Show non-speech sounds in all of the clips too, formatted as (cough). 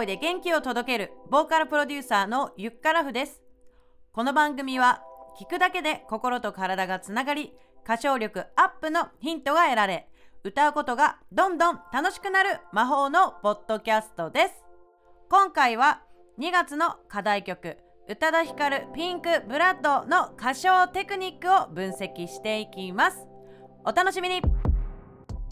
声で元気を届けるボーカルプロデューサーのゆっからふです。この番組は聞くだけで心と体がつながり歌唱力アップのヒントが得られ歌うことがどんどん楽しくなる魔法のポッドキャストです。今回は2月の課題曲宇多田ヒカルピンクブラッドの歌唱テクニックを分析していきます。お楽しみに。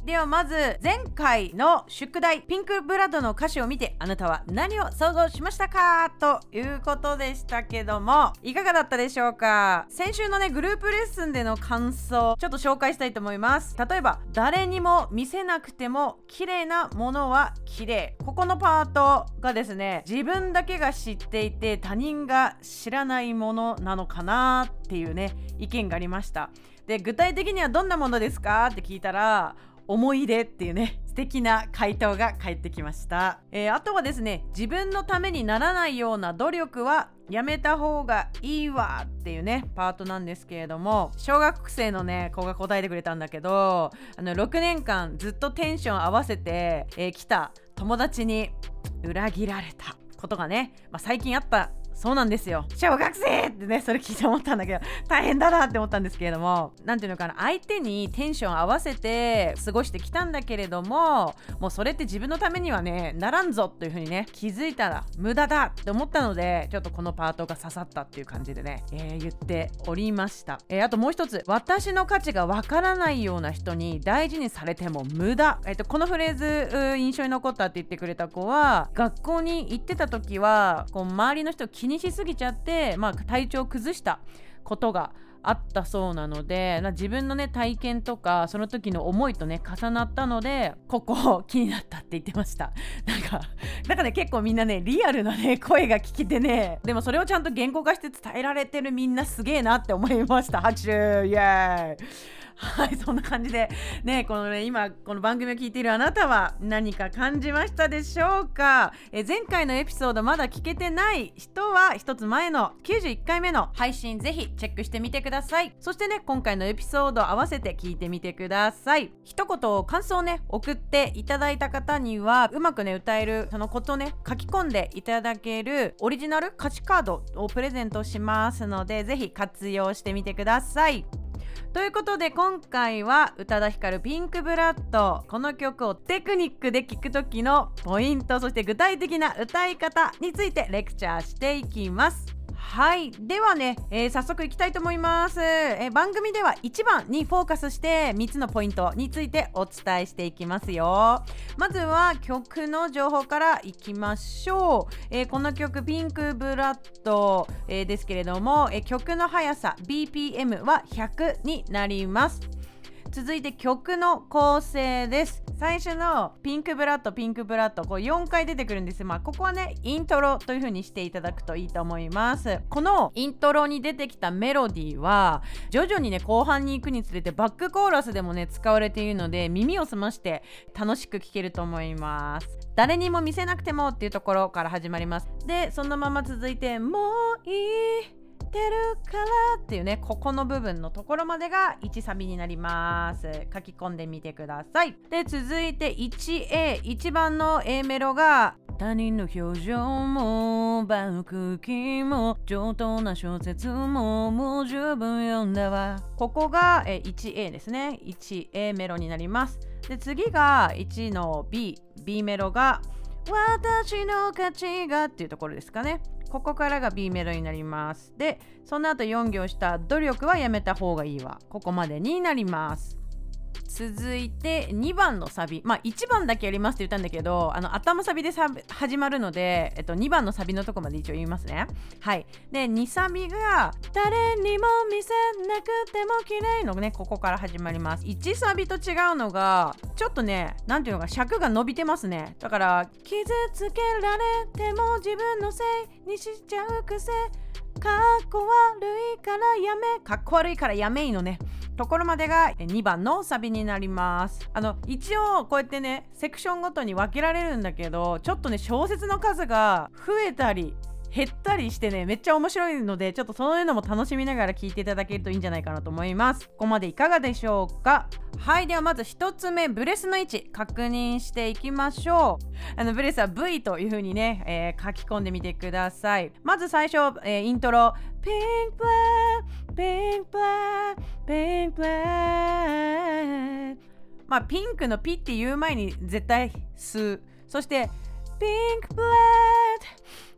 ではまず前回の宿題ピンクブラッドの歌詞を見てあなたは何を想像しましたかということでしたけどもいかがだったでしょうか？先週のねグループレッスンでの感想ちょっと紹介したいと思います。例えば誰にも見せなくても綺麗なものは綺麗。ここのパートがですね自分だけが知っていて他人が知らないものなのかなっていうね意見がありました。で具体的にはどんなものですか？って聞いたら思い出っていうね素敵な回答が返ってきました、えー、あとはですね自分のためにならないような努力はやめた方がいいわっていうねパートなんですけれども小学生のね子が答えてくれたんだけどあの6年間ずっとテンション合わせて、えー、来た友達に裏切られたことがね、まあ、最近あったそうなんですよ。小学生ってねそれ聞いて思ったんだけど大変だなって思ったんですけれども何ていうのかな相手にテンション合わせて過ごしてきたんだけれどももうそれって自分のためにはねならんぞというふうにね気づいたら無駄だって思ったのでちょっとこのパートが刺さったっていう感じでね、えー、言っておりました、えー、あともう一つ私の価値がわからないような人に大事にされても無駄、えーと、このフレーズ印象に残ったって言ってくれた子は学校に行ってた時はこう周りの人気にしすぎちゃって、まあ、体調を崩したことがあったそうなのでま自分のね体験とかその時の思いとね重なったのでここ気になったって言ってました。なんかなんかね結構みんなねリアルなね声が聞けてねでもそれをちゃんと言語化して伝えられてるみんなすげえなって思いました。拍手イエーイ。はいそんな感じでねこのね今この番組を聞いているあなたは何か感じましたでしょうか？え前回のエピソードまだ聞けてない人は一つ前の91回目の配信ぜひチェックしてみてください。そしてね今回のエピソード合わせて聞いてみてください。一言感想をね送っていただいた方にはうまくね歌えるそのことね書き込んでいただけるオリジナル歌詞カードをプレゼントしますのでぜひ活用してみてください。ということで今回は宇多田ヒカルピンクブラッド。この曲をテクニックで聴く時のポイントそして具体的な歌い方についてレクチャーしていきます。はい。ではね、えー、早速いきたいと思います、えー、番組では1番にフォーカスして3つのポイントについてお伝えしていきますよ。まずは曲の情報からいきましょう、えー、この曲ピンクブラッド、えですけれども、え曲の速さ BPM は100になります。続いて曲の構成です。最初のピンクブラッドピンクブラッドこう4回出てくるんです。まあここはねイントロという風にしていただくといいと思います。このイントロに出てきたメロディーは徐々にね後半に行くにつれてバックコーラスでもね使われているので耳を澄まして楽しく聴けると思います。誰にも見せなくてもっていうところから始まります。でそのまま続いてもういい。てるからっていうねここの部分のところまでが1サビになります。書き込んでみてください。で続いて 1A1 番の A メロが他人の表情もバ空気も上等な小説ももう十分読んだわ。ここが 1A ですね。1A メロになります。で次が1の B B メロが私の価値がっていうところですかね。ここからが B メロになります。でその後4行した努力はやめた方がいいわ。ここまでになります。続いて2番のサビ。まあ1番だけやりますって言ったんだけどあの頭サビで始まるので、えっと、2番のサビのとこまで一応言いますね。はい。で2サビが誰にも見せなくても綺麗のねここから始まります。1サビと違うのがちょっとね何ていうのか尺が伸びてますね。だから傷つけられても自分のせいにしちゃう癖。かっこ悪いからやめ。かっこ悪いからやめいのね。ところまでが2番のサビになります。あの一応こうやってねセクションごとに分けられるんだけどちょっとね小説の数が増えたり減ったりしてねめっちゃ面白いのでちょっとそういうのも楽しみながら聞いていただけるといいんじゃないかなと思います。ここまでいかがでしょうか？はいではまず1つ目ブレスの位置確認していきましょう。あのブレスは V という風にね、えー、書き込んでみてください。まず最初、えー、イントロ。ピンクブラッピンクブラッピンクブラッまあピンクのピって言う前に絶対吸う。そしてピンクブラッ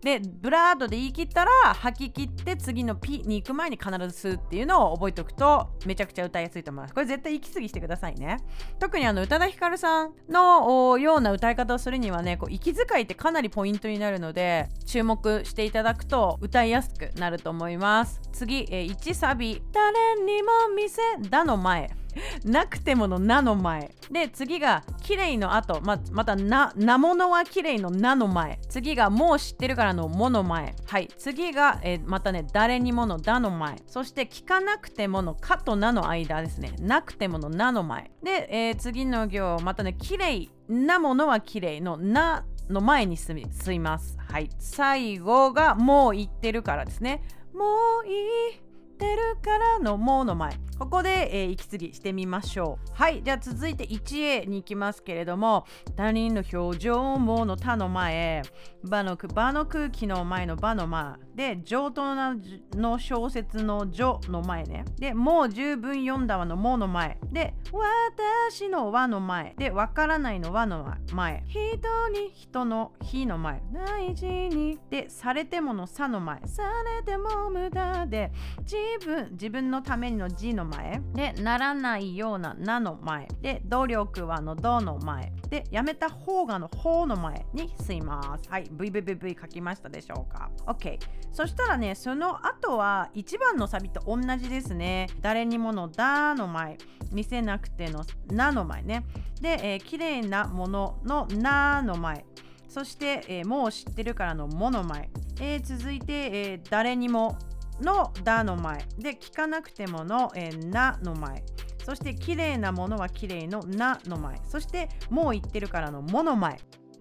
でブラードで言い切ったら吐き切って次のピに行く前に必ず吸うっていうのを覚えておくとめちゃくちゃ歌いやすいと思います。これ絶対息継ぎしてくださいね。特にあの宇多田ヒカルさんのような歌い方をするにはねこう息遣いってかなりポイントになるので注目していただくと歌いやすくなると思います。次、えー、1サビ。誰にも見せだの前。なくてものなの前。で次が綺麗の後。ままたななものは綺麗のなの前。次がもう知ってるからのもの前。はい。次が、えー、またね誰にものだの前。そして聞かなくてものかとなの間ですね。なくてものなの前。で、えー、次の行またね綺麗なものは綺麗のなの前にすみすいます。はい。最後がもう言ってるからですね。もういい。てるからのもの前。ここで、えー、息継ぎしてみましょう。はい。じゃあ続いて 1A に行きますけれども他人の表情もの他の前。場の場の空気の前の場の前で上等なの小説の序の前ね。でもう十分読んだわのもの前。で私の和の前。でわからないの和の前。人に人の日の前。大事に。でされてものさの前。されても無駄で自分自分のためにの字の前。でならないようななの前。で努力はのどの前。でやめた方がの方の前に吸います。はい。VVVV 書きましたでしょうか？OK そしたらねその後は1番のサビと同じですね。誰にものだの前。見せなくてのなの前ね。で、えー、綺麗なもののなの前。そして、えー、もう知ってるからのもの前、えー、続いて、えー、誰にものだの前。で聞かなくてもの、えー、なの前。そして綺麗なものは綺麗のなの前。そしてもう言ってるからのもの前。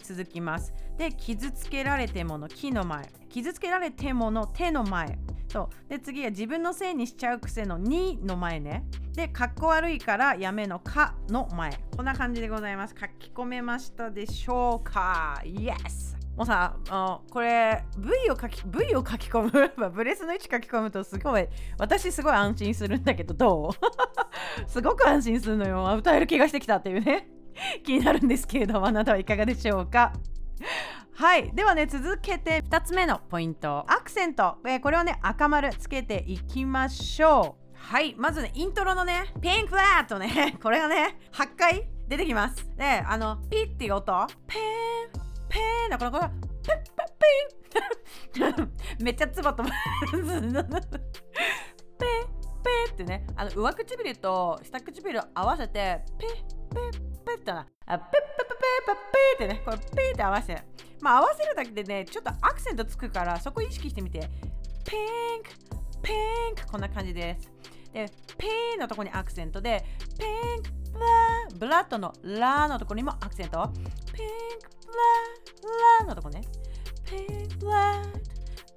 続きます。で傷つけられてもの木の前。傷つけられてもの手の前。そう。で次は自分のせいにしちゃう癖のにの前ね。でかっこ悪いからやめのかの前。こんな感じでございます。書き込めましたでしょうか？Yes! もうさあこれ V を書き V を書き込む？(laughs) ブレスの位置書き込むとすごい私すごい安心するんだけどどう？(laughs) すごく安心するのよ。歌える気がしてきたっていうね。(laughs) 気になるんですけれどもあなたはいかがでしょうか？はい。ではね続けて2つ目のポイント。アクセント、えー、これをね赤丸つけていきましょう。はい。まずねイントロのねピンクラットね。(laughs) これがね8回出てきます。であのピッっていう音。ペン。ペーだからこれペッペッペン。(laughs) めっちゃつばと。ペーペーってねあの上唇と下唇合わせてペッペッペッってなペッペッペッペッペってねこれペーって合わせてまあ合わせるだけでねちょっとアクセントつくからそこ意識してみてピンクピンクこんな感じですでピーのとこにアクセントでピンクブラブラッドのラのとこにもアクセントピンクララのとこね。ペンクラ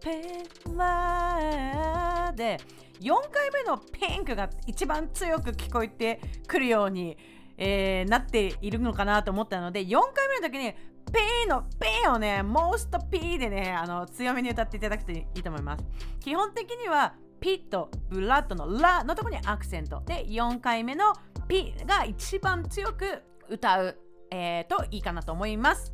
ペンクラで4回目のピンクが一番強く聞こえてくるように、えー、なっているのかなと思ったので4回目の時にペーのペーをね、モーストピーでね、あの強めに歌っていただくといいと思います。基本的にはピッとブラッドのラのとこにアクセントで4回目のピが一番強く歌う、えー、といいかなと思います。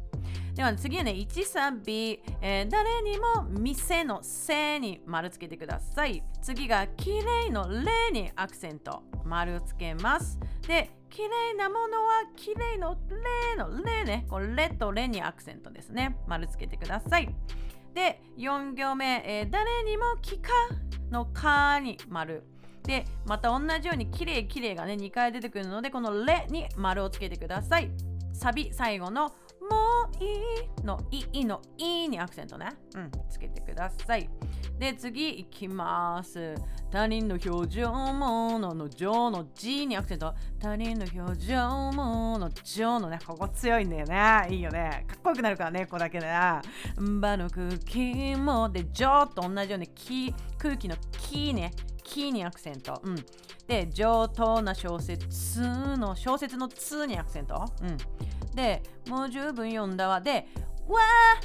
では次はね、1サビ、えー、誰にも店のせに丸つけてください。次が綺麗のれにアクセント、丸つけます。で、綺麗なものは綺麗のれのれね、これレとれにアクセントですね。丸つけてください。で、4行目、えー、誰にも聞かのかに丸。で、また同じように綺麗綺麗がね、2回出てくるので、このレに丸をつけてください。サビ最後のもういいのいいのいいにアクセントね。うん、つけてください。で、次いきます。他人の表情ものの情の G にアクセント。他人の表情もの情のね、ここ強いんだよね。いいよね。かっこよくなるからね、ここだけで、ね。場の空気もで、情と同じように空気のキーね。キーにアクセント。うん。で、上等な小説の、小説のつにアクセント。うん。で、もう十分読んだわ。で、わ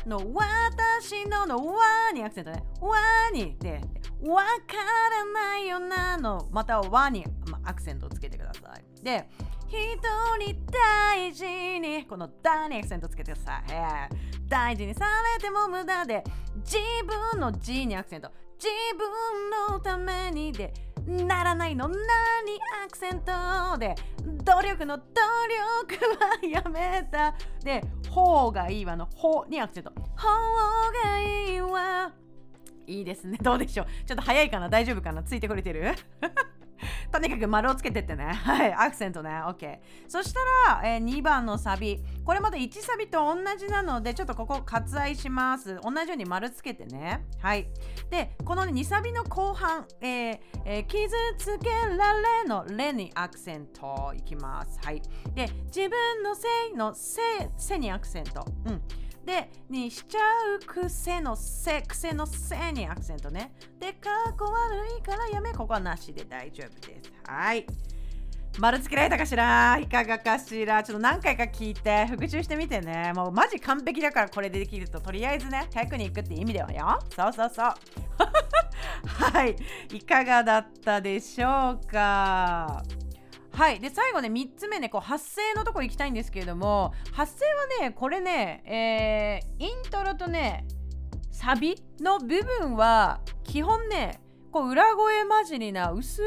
の私ののわにアクセントね。わにで、わからないよなの、またはわにアクセントをつけてください。で、人に大事に、このだにアクセントつけてください。大事にされても無駄で、自分の G にアクセント。自分のためにで、ならないの何アクセントで努力の努力はやめた。で方がいいわの方にアクセント。方がいいわ。いいですね。どうでしょう。ちょっと早いかな。大丈夫かな。ついてくれてる？とにかく丸をつけてってね。(laughs) はい、アクセントね。OK。そしたら、えー、2番のサビ。これまた1サビと同じなので、ちょっとここ割愛します。同じように丸つけてね。はい。で、この、2サビの後半、えーえー、傷つけられのレにアクセントいきます。はい。で、自分のせいのせい、せにアクセント。うん。で、にしちゃう癖のせ、癖のせにアクセントね。で、かっこ悪いからやめ、ここはなしで大丈夫です。はい。丸つけられたかしら？いかがかしら？ちょっと何回か聞いて復習してみてね。もうマジ完璧だからこれでできると、とりあえずね、テクニックって意味ではよ。そうそうそう。(laughs) はい。いかがだったでしょうか？はい。で最後ね3つ目ねこう発声のとこ行きたいんですけれども発声はねこれね、えー、イントロとねサビの部分は基本ねこう裏声混じりな薄い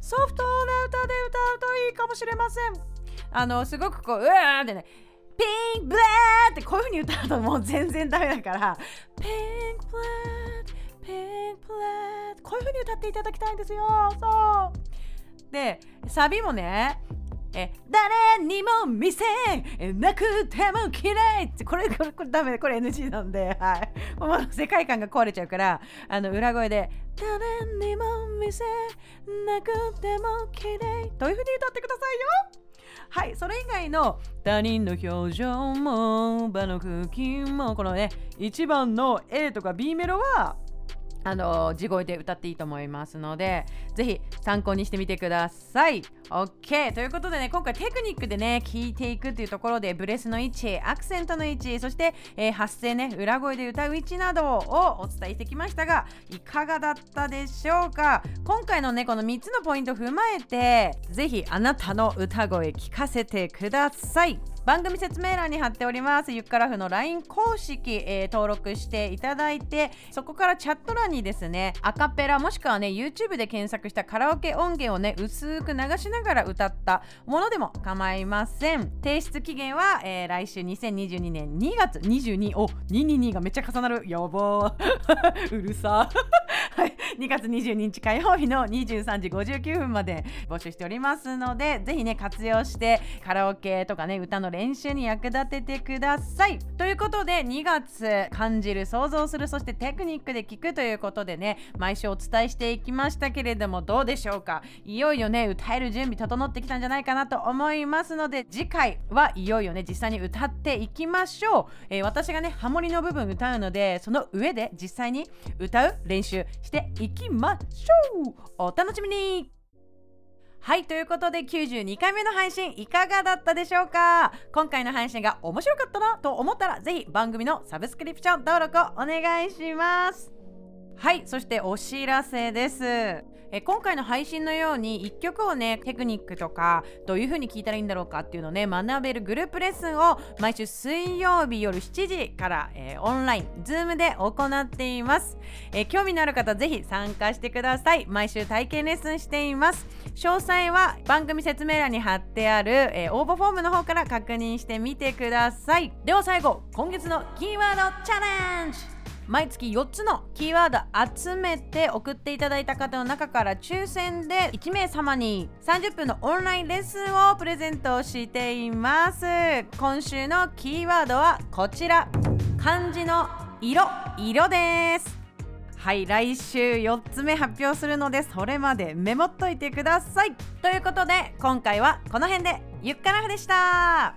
ソフトな歌で歌うといいかもしれません。あのすごくこううわーってねピンクブレーってこういう風に歌うともう全然ダメだからピンクブレーピンクブレーこういう風に歌っていただきたいんですよ。そう。でサビもねえ誰にも見せなくても綺麗ってこれ (laughs) これこれダメでこれ NG なんで、はい、もう世界観が壊れちゃうからあの裏声で誰にも見せなくても綺麗。というふうに歌ってくださいよ。はい、それ以外の他人の表情も場の空気もこのね1番の A とか B メロはあの地声で歌っていいと思いますのでぜひ参考にしてみてください。OK ということでね今回テクニックでね聞いていくっていうところでブレスの位置アクセントの位置そして、えー、発声ね裏声で歌う位置などをお伝えしてきましたがいかがだったでしょうか？今回のねこの3つのポイントを踏まえてぜひあなたの歌声聞かせてください。番組説明欄に貼っております。ゆっからふの LINE 公式、えー、登録していただいてそこからチャット欄にですねアカペラもしくはね YouTube で検索したカラオケ音源をね薄く流しながら歌ったものでも構いません。提出期限は、えー、来週2022年2月22お222がめっちゃ重なる。やば (laughs) うるさ、2月22日火曜日の23時59分まで募集しておりますのでぜひね活用してカラオケとかね歌の練習に役立ててください。ということで2月感じる想像するそしてテクニックで聞くということでね毎週お伝えしていきましたけれどもどうでしょうか？いよいよね歌える準備整ってきたんじゃないかなと思いますので次回はいよいよね実際に歌っていきましょう、えー、私がねハモリの部分歌うのでその上で実際に歌う練習していきましょう。お楽しみに。はいということで92回目の配信いかがだったでしょうか？今回の配信が面白かったなと思ったらぜひ番組のサブスクリプション登録をお願いします。はいそしてお知らせです。え今回の配信のように1曲をねテクニックとかどういう風に聞いたらいいんだろうかっていうのをね学べるグループレッスンを毎週水曜日夜7時から、えー、オンライン Zoom で行っています、え、興味のある方ぜひ参加してください。毎週体験レッスンしています。詳細は番組説明欄に貼ってある、えー、応募フォームの方から確認してみてください。では最後今月のキーワードチャレンジ。毎月4つのキーワード集めて送っていただいた方の中から抽選で1名様に30分のオンラインレッスンをプレゼントしています。今週のキーワードはこちら。漢字の色。色です。はい来週4つ目発表するのでそれまでメモっといてください。ということで今回はこの辺で。ゆっからふでした。